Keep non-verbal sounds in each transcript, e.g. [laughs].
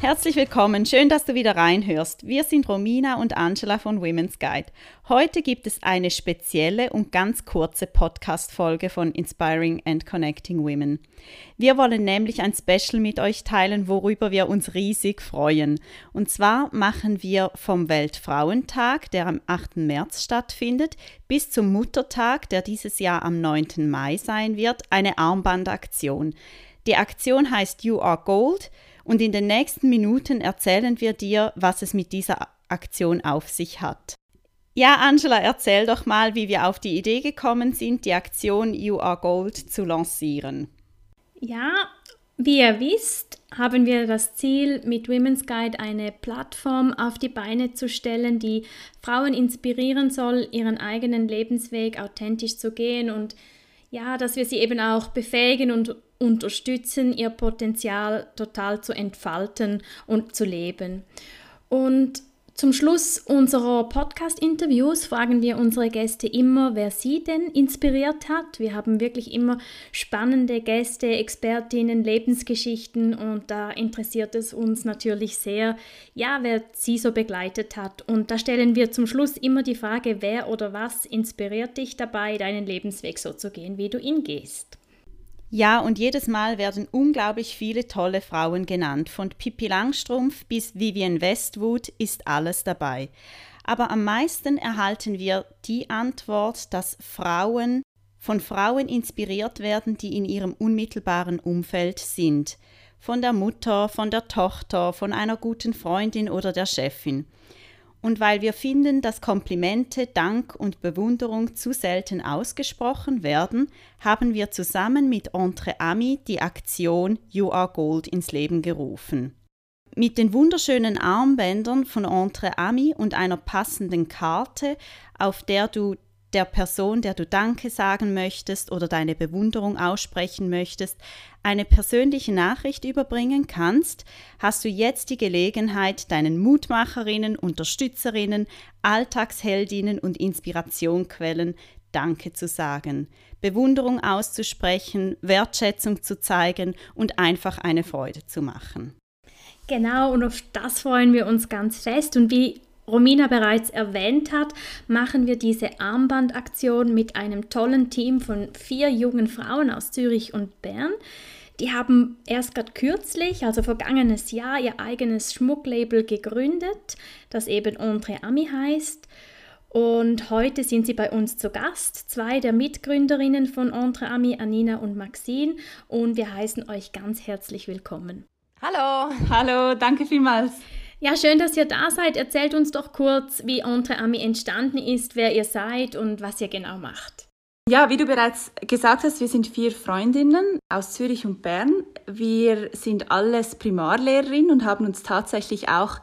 Herzlich willkommen, schön, dass du wieder reinhörst. Wir sind Romina und Angela von Women's Guide. Heute gibt es eine spezielle und ganz kurze Podcast-Folge von Inspiring and Connecting Women. Wir wollen nämlich ein Special mit euch teilen, worüber wir uns riesig freuen. Und zwar machen wir vom Weltfrauentag, der am 8. März stattfindet, bis zum Muttertag, der dieses Jahr am 9. Mai sein wird, eine Armbandaktion. Die Aktion heißt You Are Gold und in den nächsten Minuten erzählen wir dir, was es mit dieser Aktion auf sich hat. Ja, Angela, erzähl doch mal, wie wir auf die Idee gekommen sind, die Aktion You Are Gold zu lancieren. Ja, wie ihr wisst, haben wir das Ziel, mit Women's Guide eine Plattform auf die Beine zu stellen, die Frauen inspirieren soll, ihren eigenen Lebensweg authentisch zu gehen und ja, dass wir sie eben auch befähigen und unterstützen, ihr Potenzial total zu entfalten und zu leben. Und zum Schluss unserer Podcast-Interviews fragen wir unsere Gäste immer, wer sie denn inspiriert hat. Wir haben wirklich immer spannende Gäste, Expertinnen, Lebensgeschichten und da interessiert es uns natürlich sehr, ja, wer sie so begleitet hat. Und da stellen wir zum Schluss immer die Frage, wer oder was inspiriert dich dabei, deinen Lebensweg so zu gehen, wie du ihn gehst. Ja, und jedes Mal werden unglaublich viele tolle Frauen genannt. Von Pippi Langstrumpf bis Vivian Westwood ist alles dabei. Aber am meisten erhalten wir die Antwort, dass Frauen von Frauen inspiriert werden, die in ihrem unmittelbaren Umfeld sind. Von der Mutter, von der Tochter, von einer guten Freundin oder der Chefin und weil wir finden, dass Komplimente, Dank und Bewunderung zu selten ausgesprochen werden, haben wir zusammen mit Entre Ami die Aktion You Are Gold ins Leben gerufen. Mit den wunderschönen Armbändern von Entre Ami und einer passenden Karte, auf der du der Person, der du Danke sagen möchtest oder deine Bewunderung aussprechen möchtest, eine persönliche Nachricht überbringen kannst, hast du jetzt die Gelegenheit, deinen Mutmacherinnen, Unterstützerinnen, Alltagsheldinnen und Inspirationquellen Danke zu sagen, Bewunderung auszusprechen, Wertschätzung zu zeigen und einfach eine Freude zu machen. Genau, und auf das freuen wir uns ganz fest. Und wie Romina bereits erwähnt hat, machen wir diese Armbandaktion mit einem tollen Team von vier jungen Frauen aus Zürich und Bern. Die haben erst gerade kürzlich, also vergangenes Jahr, ihr eigenes Schmucklabel gegründet, das eben Entre Ami heißt. Und heute sind sie bei uns zu Gast, zwei der Mitgründerinnen von Entre Ami, Anina und Maxine. Und wir heißen euch ganz herzlich willkommen. Hallo, hallo, danke vielmals. Ja, schön, dass ihr da seid. Erzählt uns doch kurz, wie Entre Ami entstanden ist, wer ihr seid und was ihr genau macht. Ja, wie du bereits gesagt hast, wir sind vier Freundinnen aus Zürich und Bern. Wir sind alles Primarlehrerinnen und haben uns tatsächlich auch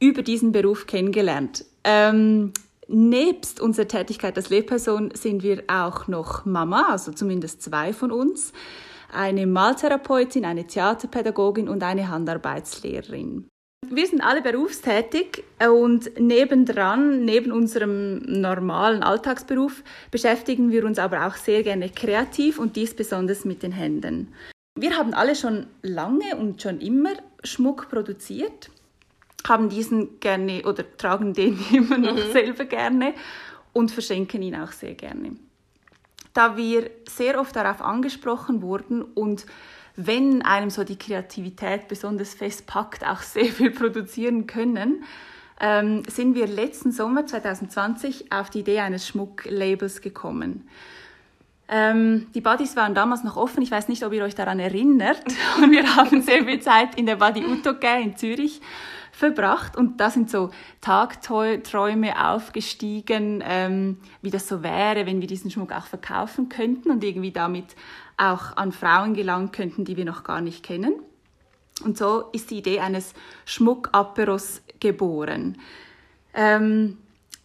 über diesen Beruf kennengelernt. Ähm, nebst unserer Tätigkeit als Lehrperson sind wir auch noch Mama, also zumindest zwei von uns, eine Maltherapeutin, eine Theaterpädagogin und eine Handarbeitslehrerin. Wir sind alle berufstätig und nebendran, neben unserem normalen Alltagsberuf, beschäftigen wir uns aber auch sehr gerne kreativ und dies besonders mit den Händen. Wir haben alle schon lange und schon immer Schmuck produziert, haben diesen gerne oder tragen den [laughs] immer noch mhm. selber gerne und verschenken ihn auch sehr gerne. Da wir sehr oft darauf angesprochen wurden und wenn einem so die Kreativität besonders festpackt, auch sehr viel produzieren können, ähm, sind wir letzten Sommer 2020 auf die Idee eines Schmucklabels gekommen. Ähm, die Buddies waren damals noch offen. Ich weiß nicht, ob ihr euch daran erinnert. [laughs] Und wir haben sehr viel Zeit in der Buddy Utoke in Zürich verbracht. Und da sind so Tagträume aufgestiegen, ähm, wie das so wäre, wenn wir diesen Schmuck auch verkaufen könnten und irgendwie damit auch an Frauen gelangen könnten, die wir noch gar nicht kennen. Und so ist die Idee eines Schmuckaperos geboren. Ähm,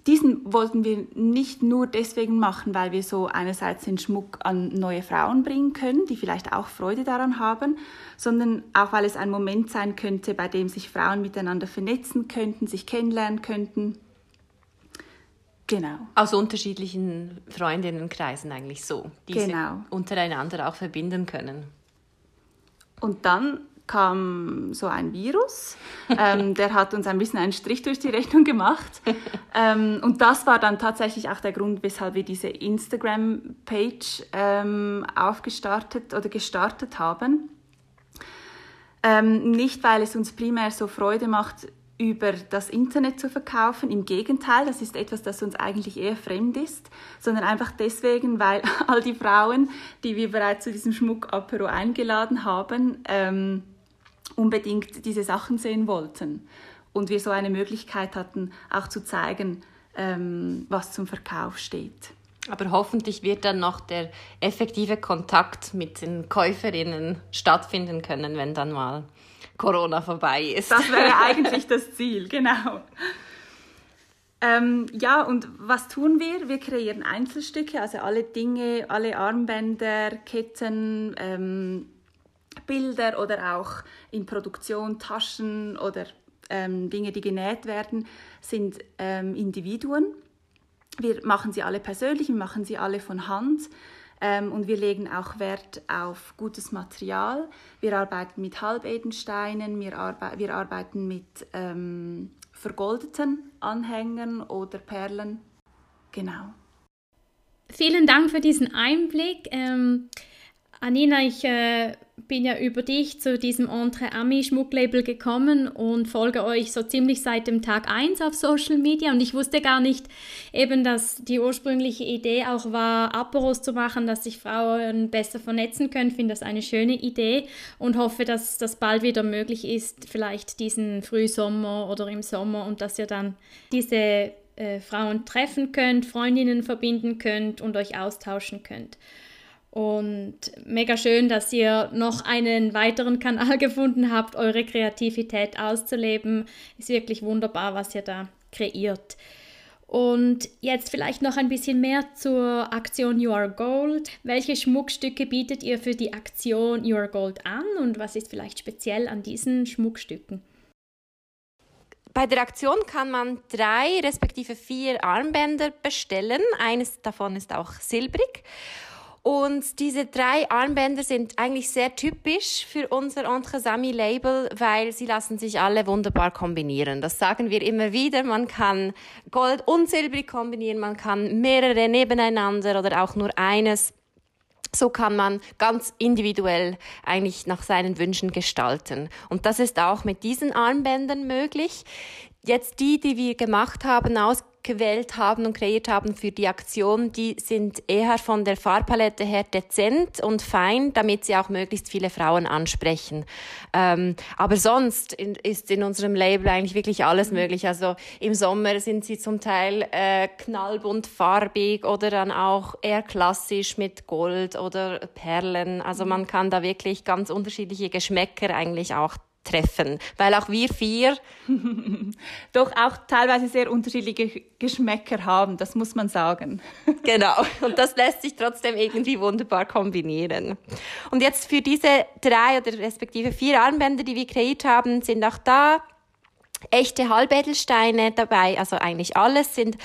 diesen wollten wir nicht nur deswegen machen, weil wir so einerseits den Schmuck an neue Frauen bringen können, die vielleicht auch Freude daran haben, sondern auch weil es ein Moment sein könnte, bei dem sich Frauen miteinander vernetzen könnten, sich kennenlernen könnten. Genau. Aus unterschiedlichen Freundinnenkreisen eigentlich so, die genau. sie untereinander auch verbinden können. Und dann kam so ein Virus, ähm, [laughs] der hat uns ein bisschen einen Strich durch die Rechnung gemacht. Ähm, und das war dann tatsächlich auch der Grund, weshalb wir diese Instagram-Page ähm, aufgestartet oder gestartet haben. Ähm, nicht, weil es uns primär so Freude macht, über das Internet zu verkaufen. Im Gegenteil, das ist etwas, das uns eigentlich eher fremd ist, sondern einfach deswegen, weil [laughs] all die Frauen, die wir bereits zu diesem Schmuck-Apero eingeladen haben, ähm, unbedingt diese Sachen sehen wollten. Und wir so eine Möglichkeit hatten, auch zu zeigen, ähm, was zum Verkauf steht. Aber hoffentlich wird dann noch der effektive Kontakt mit den Käuferinnen stattfinden können, wenn dann mal Corona vorbei ist. Das wäre [laughs] eigentlich das Ziel, genau. Ähm, ja, und was tun wir? Wir kreieren Einzelstücke, also alle Dinge, alle Armbänder, Ketten, ähm, Bilder oder auch in Produktion Taschen oder ähm, Dinge, die genäht werden, sind ähm, Individuen. Wir machen sie alle persönlich, wir machen sie alle von Hand. Ähm, und wir legen auch Wert auf gutes Material. Wir arbeiten mit Halbedensteinen, wir, arbe wir arbeiten mit ähm, vergoldeten Anhängern oder Perlen. Genau. Vielen Dank für diesen Einblick. Ähm, Anina, ich äh, bin ja über dich zu diesem Entre Ami Schmucklabel gekommen und folge euch so ziemlich seit dem Tag 1 auf Social Media und ich wusste gar nicht eben, dass die ursprüngliche Idee auch war, Aperos zu machen, dass sich Frauen besser vernetzen können. Ich finde das eine schöne Idee und hoffe, dass das bald wieder möglich ist, vielleicht diesen Frühsommer oder im Sommer und dass ihr dann diese äh, Frauen treffen könnt, Freundinnen verbinden könnt und euch austauschen könnt. Und mega schön, dass ihr noch einen weiteren Kanal [laughs] gefunden habt, eure Kreativität auszuleben. Ist wirklich wunderbar, was ihr da kreiert. Und jetzt vielleicht noch ein bisschen mehr zur Aktion You Are Gold. Welche Schmuckstücke bietet ihr für die Aktion You Are Gold an und was ist vielleicht speziell an diesen Schmuckstücken? Bei der Aktion kann man drei respektive vier Armbänder bestellen. Eines davon ist auch silbrig. Und diese drei Armbänder sind eigentlich sehr typisch für unser Entre Sami Label, weil sie lassen sich alle wunderbar kombinieren. Das sagen wir immer wieder. Man kann Gold und Silbrig kombinieren, man kann mehrere nebeneinander oder auch nur eines. So kann man ganz individuell eigentlich nach seinen Wünschen gestalten. Und das ist auch mit diesen Armbändern möglich. Jetzt die, die wir gemacht haben, aus gewählt haben und kreiert haben für die Aktion, die sind eher von der Farbpalette her dezent und fein, damit sie auch möglichst viele Frauen ansprechen. Ähm, aber sonst in, ist in unserem Label eigentlich wirklich alles mhm. möglich. Also im Sommer sind sie zum Teil äh, knallbunt farbig oder dann auch eher klassisch mit Gold oder Perlen. Also mhm. man kann da wirklich ganz unterschiedliche Geschmäcker eigentlich auch treffen, weil auch wir vier [laughs] doch auch teilweise sehr unterschiedliche Geschmäcker haben, das muss man sagen. [laughs] genau, und das lässt sich trotzdem irgendwie wunderbar kombinieren. Und jetzt für diese drei oder respektive vier Armbänder, die wir kreiert haben, sind auch da echte Halbedelsteine dabei, also eigentlich alles sind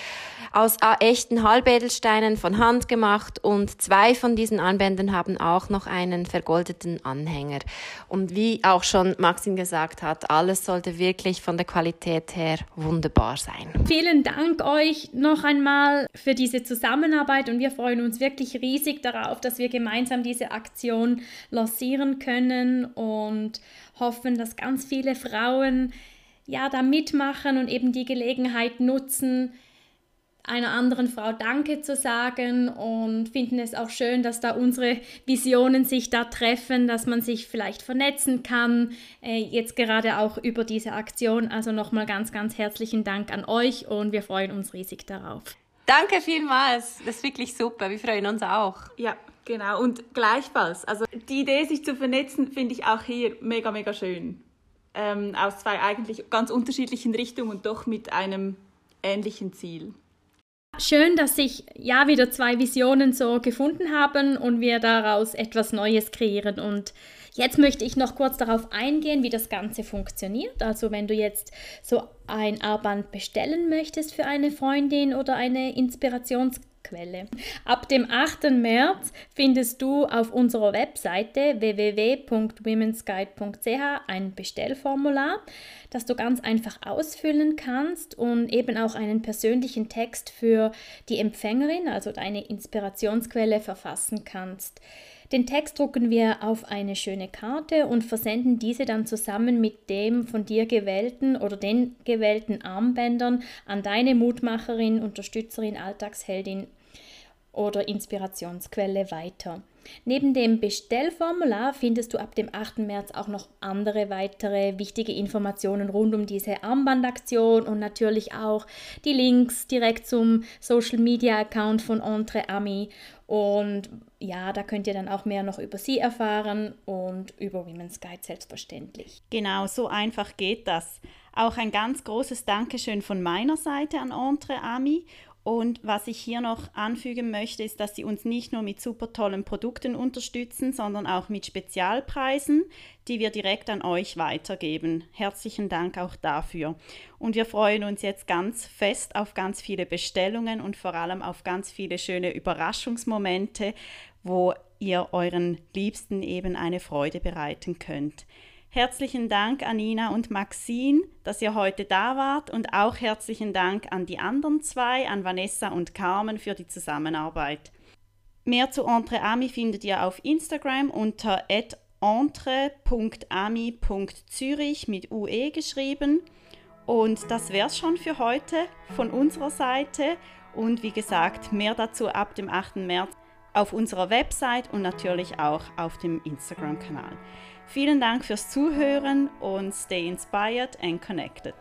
aus echten Halbedelsteinen von Hand gemacht und zwei von diesen Armbändern haben auch noch einen vergoldeten Anhänger. Und wie auch schon Maxim gesagt hat, alles sollte wirklich von der Qualität her wunderbar sein. Vielen Dank euch noch einmal für diese Zusammenarbeit und wir freuen uns wirklich riesig darauf, dass wir gemeinsam diese Aktion lancieren können und hoffen, dass ganz viele Frauen ja da mitmachen und eben die Gelegenheit nutzen, einer anderen Frau Danke zu sagen und finden es auch schön, dass da unsere Visionen sich da treffen, dass man sich vielleicht vernetzen kann, äh, jetzt gerade auch über diese Aktion. Also nochmal ganz, ganz herzlichen Dank an euch und wir freuen uns riesig darauf. Danke vielmals, das ist wirklich super, wir freuen uns auch. Ja, genau und gleichfalls. Also die Idee, sich zu vernetzen, finde ich auch hier mega, mega schön. Ähm, aus zwei eigentlich ganz unterschiedlichen Richtungen und doch mit einem ähnlichen Ziel. Schön, dass sich ja wieder zwei Visionen so gefunden haben und wir daraus etwas Neues kreieren. Und jetzt möchte ich noch kurz darauf eingehen, wie das Ganze funktioniert. Also wenn du jetzt so ein Armband bestellen möchtest für eine Freundin oder eine Inspirations Quelle. Ab dem 8. März findest du auf unserer Webseite www.womensguide.ch ein Bestellformular, das du ganz einfach ausfüllen kannst und eben auch einen persönlichen Text für die Empfängerin, also deine Inspirationsquelle, verfassen kannst. Den Text drucken wir auf eine schöne Karte und versenden diese dann zusammen mit dem von dir gewählten oder den gewählten Armbändern an deine Mutmacherin, Unterstützerin, Alltagsheldin oder Inspirationsquelle weiter. Neben dem Bestellformular findest du ab dem 8. März auch noch andere weitere wichtige Informationen rund um diese Armbandaktion und natürlich auch die Links direkt zum Social Media Account von Entre Ami. Und ja, da könnt ihr dann auch mehr noch über sie erfahren und über Women's Guide selbstverständlich. Genau, so einfach geht das. Auch ein ganz großes Dankeschön von meiner Seite an Entre Ami und was ich hier noch anfügen möchte, ist, dass sie uns nicht nur mit super tollen Produkten unterstützen, sondern auch mit Spezialpreisen, die wir direkt an euch weitergeben. Herzlichen Dank auch dafür. Und wir freuen uns jetzt ganz fest auf ganz viele Bestellungen und vor allem auf ganz viele schöne Überraschungsmomente, wo ihr euren Liebsten eben eine Freude bereiten könnt. Herzlichen Dank an Nina und Maxine, dass ihr heute da wart und auch herzlichen Dank an die anderen zwei, an Vanessa und Carmen für die Zusammenarbeit. Mehr zu Entre Ami findet ihr auf Instagram unter entre.ami.zürich mit UE geschrieben. Und das wär's schon für heute von unserer Seite. Und wie gesagt, mehr dazu ab dem 8. März auf unserer Website und natürlich auch auf dem Instagram-Kanal. Vielen Dank fürs Zuhören und stay inspired and connected.